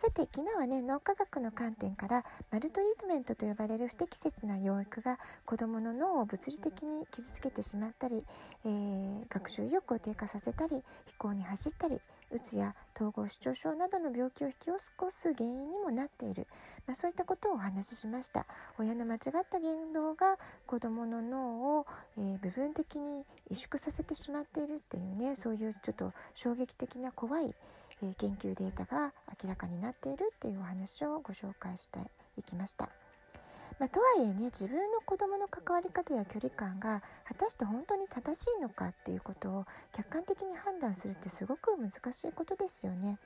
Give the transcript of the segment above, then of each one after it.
さて、昨日はね、脳科学の観点から、マルトリートメントと呼ばれる不適切な養育が子供の脳を物理的に傷つけてしまったり、えー、学習意欲を低下させたり、飛行に走ったり、うつや統合失調症などの病気を引き起こす原因にもなっている、まあ、そういったことをお話ししました。親の間違った言動が子どもの脳を、えー、部分的に萎縮させてしまっているっていうねそういうちょっと衝撃的な怖い、え、研究データが明らかになっているっていうお話をご紹介していきました。まあ、とはいえね自分の子供の関わり方や距離感が果たして本当に正しいのかっていうことを客観的に判断するってすごく難しいことですよね。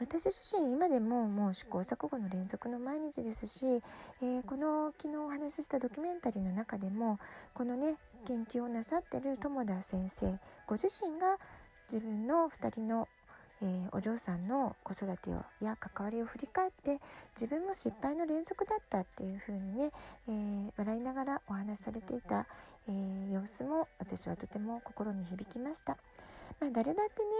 私自身今でももう試行錯誤の連続の毎日ですし、えー、この昨日お話ししたドキュメンタリーの中でもこのね研究をなさってる友田先生ご自身が自分の2人のえー、お嬢さんの子育てをや関わりを振り返って自分も失敗の連続だったっていう風にね、えー、笑いながらお話しされていた、えー、様子も私はとても心に響きました。まあ、誰だってね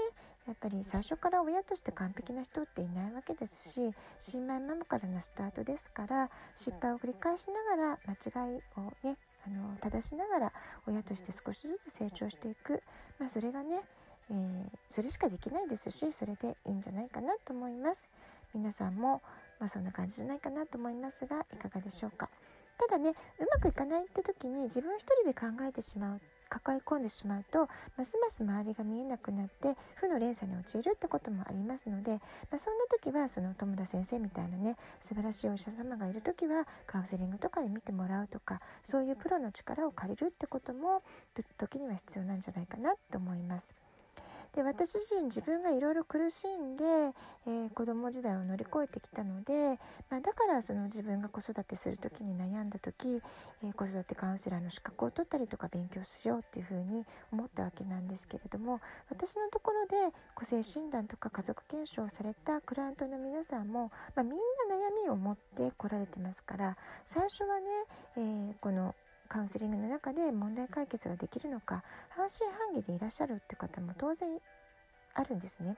やっぱり最初から親として完璧な人っていないわけですし新米ママからのスタートですから失敗を繰り返しながら間違いをねあの正しながら親として少しずつ成長していく、まあ、それがねえー、それしかできないですしそれでいいんじゃないかなと思います皆さんも、まあ、そんな感じじゃないかなと思いますがいかがでしょうかただねうまくいかないって時に自分一人で考えてしまう抱え込んでしまうとますます周りが見えなくなって負の連鎖に陥るってこともありますので、まあ、そんな時はその友田先生みたいなね素晴らしいお医者様がいる時はカウンセリングとかで見てもらうとかそういうプロの力を借りるってことも時には必要なんじゃないかなと思います。で私自身自分がいろいろ苦しんで、えー、子供時代を乗り越えてきたので、まあ、だからその自分が子育てする時に悩んだ時、えー、子育てカウンセラーの資格を取ったりとか勉強しようっていうふうに思ったわけなんですけれども私のところで個性診断とか家族検証をされたクライアントの皆さんも、まあ、みんな悩みを持って来られてますから最初はね、えー、このカウンセリングの中で問題解決ができるのか半信半疑でいらっしゃるって方も当然あるんですね。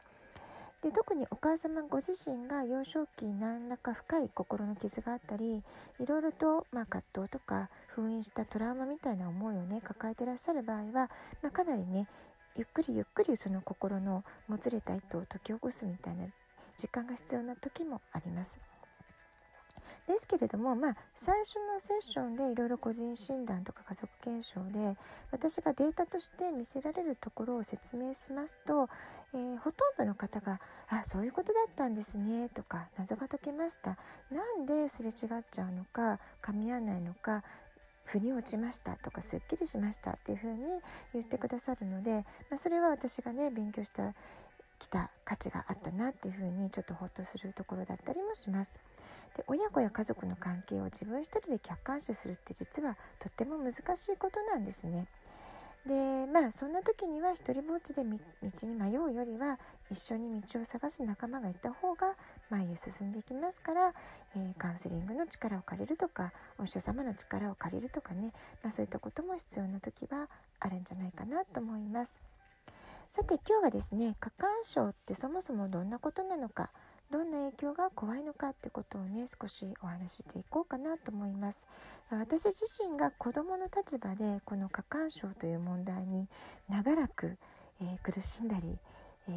で特にお母様ご自身が幼少期何らか深い心の傷があったりいろいろと、まあ、葛藤とか封印したトラウマみたいな思いをね抱えてらっしゃる場合は、まあ、かなりねゆっくりゆっくりその心のもつれた糸を解き起こすみたいな時間が必要な時もあります。ですけれども、まあ、最初のセッションでいろいろ個人診断とか家族検証で私がデータとして見せられるところを説明しますと、えー、ほとんどの方が「あそういうことだったんですね」とか「謎が解けました」なんですれ違っちゃうのか噛み合わないのか腑に落ちましたとかすっきりしましたっていうふうに言ってくださるので、まあ、それは私がね勉強したきた価値があったなっていうふうにちょっとホッとするところだったりもします。で親子や家族の関係を自分一人で客観視するって実はとっても難しいことなんですね。でまあそんな時には一人ぼっちで道に迷うよりは一緒に道を探す仲間がいた方が前へ進んでいきますから、えー、カウンセリングの力を借りるとかお医者様の力を借りるとかね、まあ、そういったことも必要な時はあるんじゃないかなと思います。さて今日はですね過干渉ってそもそもどんなことなのかどんな影響が怖いのかってことをね少しお話ししていこうかなと思います私自身が子供の立場でこの過干渉という問題に長らく、えー、苦しんだり、えー、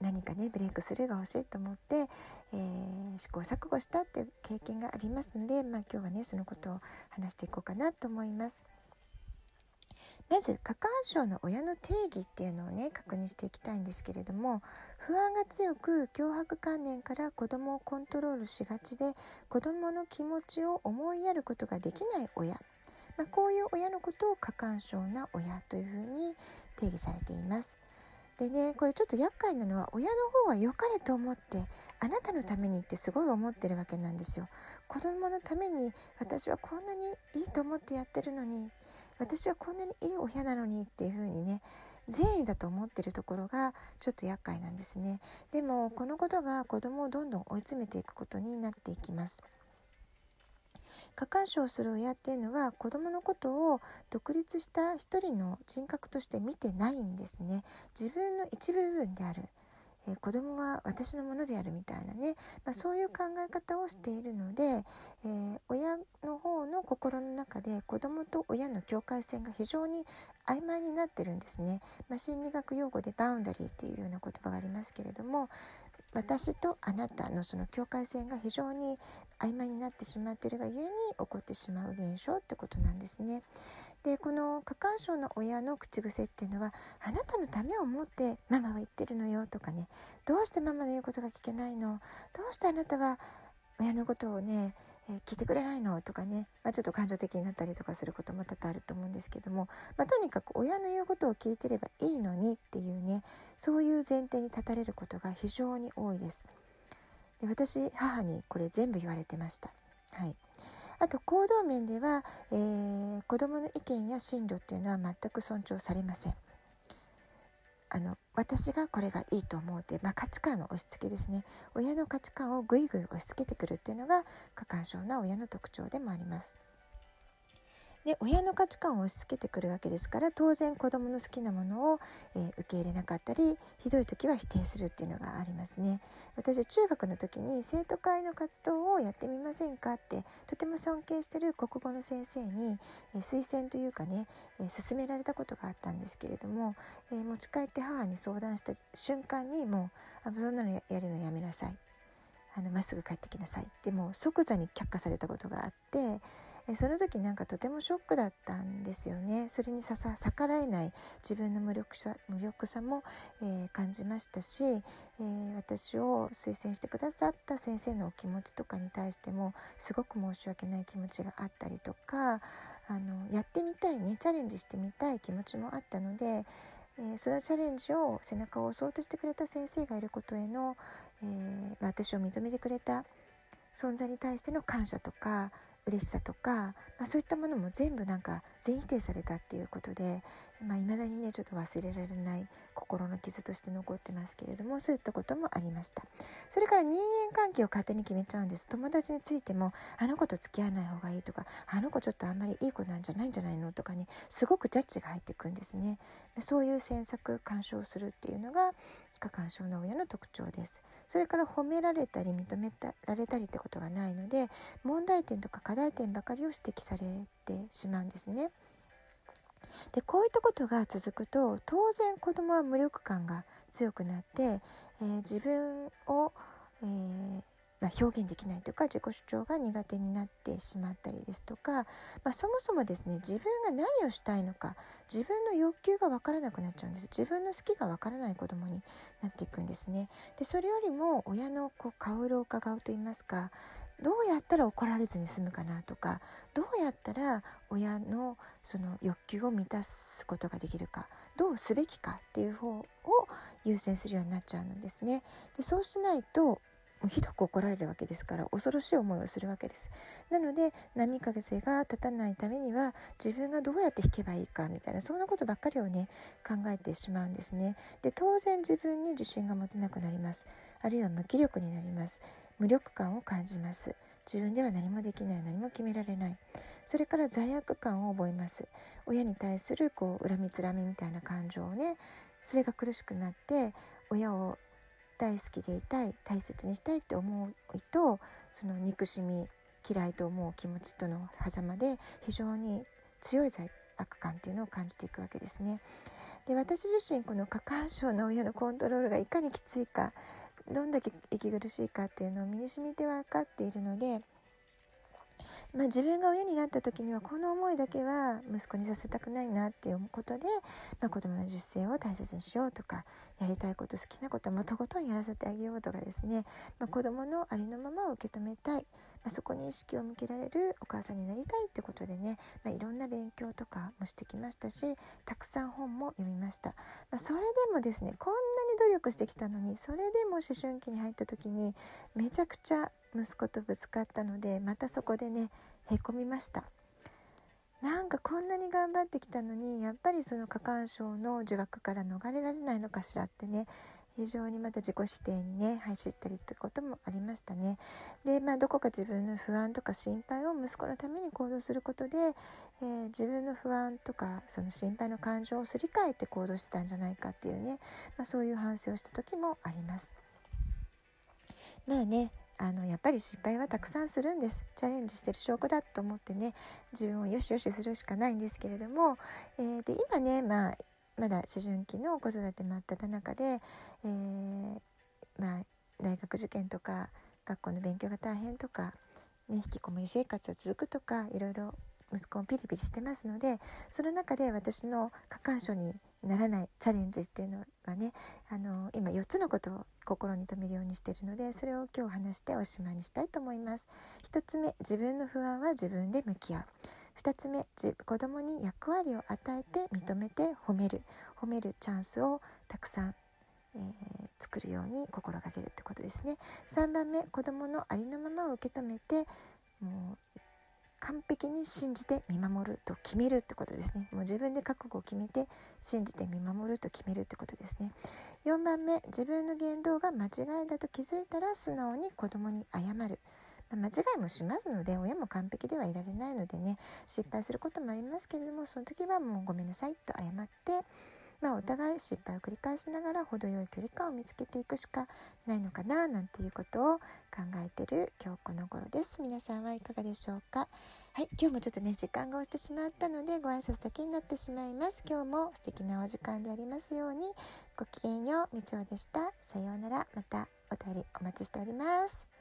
何かねブレイクスルーが欲しいと思って、えー、試行錯誤したっていう経験がありますので、まあ、今日はねそのことを話していこうかなと思います。まず過干渉の親の定義っていうのをね確認していきたいんですけれども不安が強く脅迫観念から子供をコントロールしがちで子供の気持ちを思いやることができない親、まあ、こういう親のことを過干渉な親というふうに定義されています。でねこれちょっと厄介なのは親の方は良かれと思ってあなたのためにってすごい思ってるわけなんですよ。子供のために私はこんなにいいと思ってやってるのに私はこんなにいい親なのにっていう風にね善意だと思ってるところがちょっと厄介なんですね。でもこのことが子供をどんどん追い詰めていくことになっていきます。過干渉する親っていうのは子供のことを独立した一人の人格として見てないんですね。自分の一部分である。えー、子供は私のものであるみたいなね、まあ、そういう考え方をしているので、えー、親の方の心の中で子供と親の境界線が非常に曖昧になってるんですね、まあ、心理学用語でバウンダリーっていうような言葉がありますけれども私とあなたのその境界線が非常に曖昧になってしまっているがゆえに起こってしまう現象ってことなんですね。でこの過干渉の親の口癖っていうのは「あなたのためを思ってママは言ってるのよ」とかね「どうしてママの言うことが聞けないの？どうしてあなたは親のことをねえ、聞いてくれないの？とかね、まあ、ちょっと感情的になったりとかすることも多々あると思うんですけども、まあ、とにかく親の言うことを聞いてればいいのにっていうねそういう前提に立たれることが非常に多いです。で私母にこれ全部言われてました。はい、あと行動面では、えー、子どもの意見や進路っていうのは全く尊重されません。あの私がこれがいいと思うって、まあ、価値観の押し付けですね親の価値観をぐいぐい押し付けてくるっていうのが過干渉な親の特徴でもあります。で親の価値観を押し付けてくるわけですから当然子どもの好きなものを、えー、受け入れなかったりひどい時は否定するっていうのがありますね。私は中学の時に生徒会の活動をやってみませんかってとても尊敬してる国語の先生に、えー、推薦というかね、えー、勧められたことがあったんですけれども、え持ち帰って母に相談した瞬間にもうあそんなのやるのやめなさいあのまっすぐ帰ってきなさいってもう即座に却下されたことがあって。えその時なんかとてもショックだったんですよね。それに逆らえない自分の無力さ無力さも、えー、感じましたし、えー、私を推薦してくださった先生のお気持ちとかに対してもすごく申し訳ない気持ちがあったりとかあのやってみたいねチャレンジしてみたい気持ちもあったのでえー、そのチャレンジを背中を押そうとしてくれた先生がいることへの、えー、私を認めてくれた存在に対しての感謝とか嬉しさとか、まあ、そういったものも全部なんか全否定されたっていうことでいまあ、未だにねちょっと忘れられない心の傷として残ってますけれどもそういったこともありました。それから人間関係を勝手に決めちゃうんです。友達についてもあの子と付き合わない方がいいとかあの子ちょっとあんまりいい子なんじゃないんじゃないのとかねすごくジャッジが入ってくんですね。そういう詮索干渉するっていうのが過干渉の親の特徴ですそれから褒められたり認められたりってことがないので問題点とか課題点ばかりを指摘されてしまうんですね。でこういったことが続くと当然子どもは無力感が強くなって、えー、自分を、えーまあ、表現できないとか自己主張が苦手になってしまったりですとか、まあ、そもそもですね自分が何をしたいのか自分の欲求が分からなくなっちゃうんです自分の好きが分からない子供になっていくんですねでそれよりも親のこう顔色を伺うといいますかどうやったら怒られずに済むかなとかどうやったら親のその欲求を満たすことができるかどうすべきかっていう方を優先するようになっちゃうのですね。でそうしないとひどく怒られるわけですから恐ろしい思いをするわけです。なので波風が立たないためには自分がどうやって弾けばいいかみたいなそんなことばっかりをね考えてしまうんですね。で当然自分に自信が持てなくなります。あるいは無気力になります。無力感を感じます自分では何もできない何も決められないそれから罪悪感を覚えます親に対するこう恨みつらみみたいな感情をねそれが苦しくなって親を大好きでいたい大切にしたいって思うとその憎しみ嫌いと思う気持ちとの狭間で非常に強い罪悪感っていうのを感じていくわけですね。で私自身この過干渉の親のコントロールがいかにきついかどんだけ息苦しいかっていうのを身に染みて分かっているので、まあ、自分が親になった時にはこの思いだけは息子にさせたくないなっていうことで、まあ、子供の自主性を大切にしようとかやりたいこと好きなことはもとことんやらせてあげようとかですね、まあ、子供のありのままを受け止めたい。まあ、そこに意識を向けられるお母さんになりたいってことでね、まあ、いろんな勉強とかもしてきましたしたくさん本も読みました、まあ、それでもですねこんなに努力してきたのにそれでも思春期に入った時にめちゃくちゃ息子とぶつかったのでまたそこでねへこみましたなんかこんなに頑張ってきたのにやっぱりその過干渉の呪縛から逃れられないのかしらってね非常にまた自己否定にね走ったりってこともありましたね。でまあどこか自分の不安とか心配を息子のために行動することで、えー、自分の不安とかその心配の感情をすり替えて行動してたんじゃないかっていうね、まあ、そういう反省をした時もあります。まあねあのやっぱり失敗はたくさんするんです。チャレンジしてる証拠だと思ってね自分をよしよしするしかないんですけれども、えー、で今ねまあまだ思春期の子育て真っ只中で、えー、まあ、大学受験とか学校の勉強が大変とか、ね、引きこもり生活が続くとかいろいろ息子もピリピリしてますのでその中で私の過干渉にならないチャレンジっていうのはねあの今4つのことを心に留めるようにしてるのでそれを今日話しておしまいにしたいと思います。1つ目自分の不安は自分で向き合う。2つ目子供に役割を与えて認めて褒める。褒めるチャンスをたくさん、えー、作るように心がけるってことですね。3番目子供のありのままを受け止めてもう完璧に信じて見守ると決めるってことですね。もう自分で覚悟を決めて信じて見守ると決めるってことですね。4番目自分の言動が間違いだと気づいたら素直に子供に謝る。間違いもしますので親も完璧ではいられないのでね失敗することもありますけれどもその時はもうごめんなさいと謝ってまあ、お互い失敗を繰り返しながら程よい距離感を見つけていくしかないのかななんていうことを考えてる今日この頃です。皆さんはいかがでしょうか？はい今日もちょっとね時間が押してしまったのでご挨拶だけになってしまいます。今日も素敵なお時間でありますように。ごきげんようみちおでした。さようなら。またお便りお待ちしております。